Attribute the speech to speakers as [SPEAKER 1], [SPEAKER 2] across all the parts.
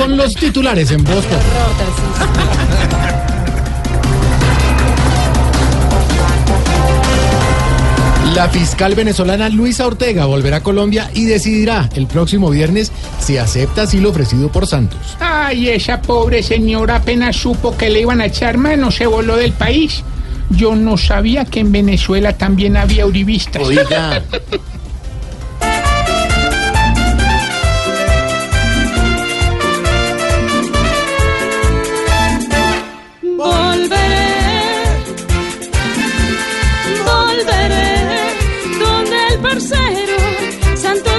[SPEAKER 1] Con los titulares en voz. La fiscal venezolana Luisa Ortega volverá a Colombia y decidirá el próximo viernes si acepta asilo ofrecido por Santos.
[SPEAKER 2] Ay, esa pobre señora apenas supo que le iban a echar mano, se voló del país. Yo no sabía que en Venezuela también había uribistas.
[SPEAKER 1] Oiga,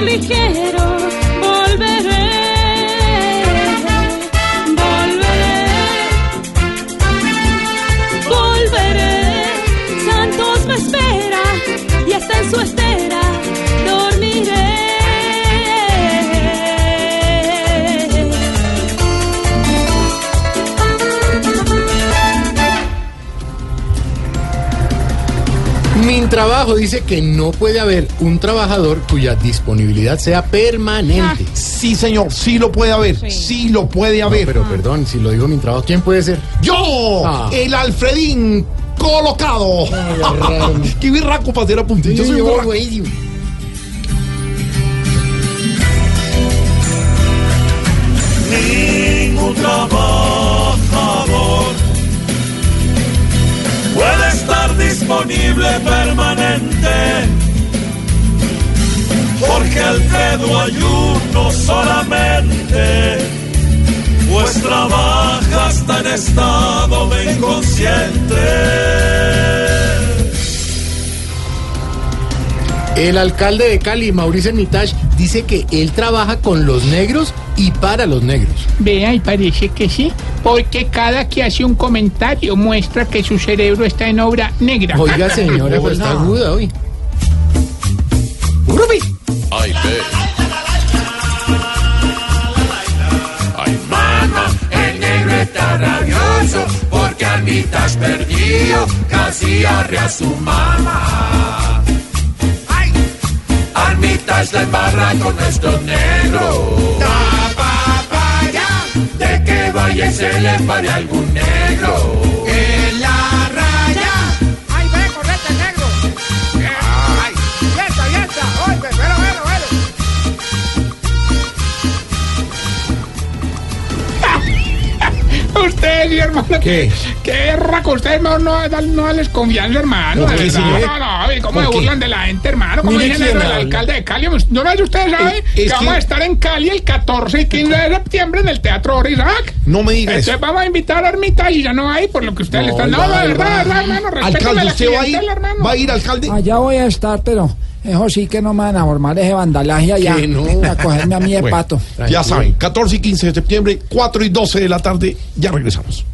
[SPEAKER 3] ligero,
[SPEAKER 1] mi trabajo dice que no puede haber un trabajador cuya disponibilidad sea permanente.
[SPEAKER 4] Sí, señor, sí lo puede haber, sí, lo puede
[SPEAKER 1] No,
[SPEAKER 4] haber.
[SPEAKER 1] pero perdón, si lo digo mi trabajo, ¿quién puede ser?
[SPEAKER 4] Yo,
[SPEAKER 1] Ah.
[SPEAKER 4] el Alfredín colocado. Qué birraco para hacer a puntillo. Yo soy
[SPEAKER 5] ningún trabajador permanente. Porque Alfredo ayuno solamente, pues trabaja hasta en estado inconsciente.
[SPEAKER 1] El alcalde de Cali, Mauricio Nitash, dice que él trabaja con los negros y para los negros.
[SPEAKER 2] Vea, y parece que sí, porque cada que hace un comentario muestra que su cerebro está en obra negra.
[SPEAKER 1] Oiga, señora, pues está aguda hoy.
[SPEAKER 5] Ay, ve. Ay, mamá, el negro está rabioso porque Armitas perdió, casi arrea a su mamá. Ay, Armitas la embarra con nuestro negro. De que vaya y se le pare algún
[SPEAKER 2] Hermano.
[SPEAKER 4] ¿Qué?
[SPEAKER 2] Qué raco, ustedes no, no, no les confianza, hermano. No, no, ¿y ¿cómo
[SPEAKER 4] ¿Por
[SPEAKER 2] se burlan de la gente, hermano? ¿Cómo
[SPEAKER 4] Mire
[SPEAKER 2] dicen
[SPEAKER 4] quién
[SPEAKER 2] eso del
[SPEAKER 4] habla.
[SPEAKER 2] alcalde de Cali? No sé si ustedes saben
[SPEAKER 4] Es-
[SPEAKER 2] que,
[SPEAKER 4] es
[SPEAKER 2] vamos
[SPEAKER 4] que-
[SPEAKER 2] a estar en Cali el 14 y 15 de septiembre en el Teatro Orizac.
[SPEAKER 4] No me diga eso.
[SPEAKER 2] Entonces vamos a invitar a Ermita y ya no hay por lo que ustedes le están
[SPEAKER 4] No,
[SPEAKER 2] dando.
[SPEAKER 4] va,
[SPEAKER 2] de verdad, verdad, hermano. Respétame
[SPEAKER 4] Alcalde,
[SPEAKER 2] la
[SPEAKER 4] ¿usted va a ir?
[SPEAKER 2] hermano.
[SPEAKER 4] ¿Va a ir, alcalde?
[SPEAKER 6] Allá voy a estar, pero eso sí que no me van a formar ese vandalaje allá.
[SPEAKER 1] Que no.
[SPEAKER 6] A cogerme a mí de
[SPEAKER 4] Bueno,
[SPEAKER 6] pato.
[SPEAKER 4] ya saben, 14 y 15 de septiembre, 4 y 12 de la tarde, ya regresamos.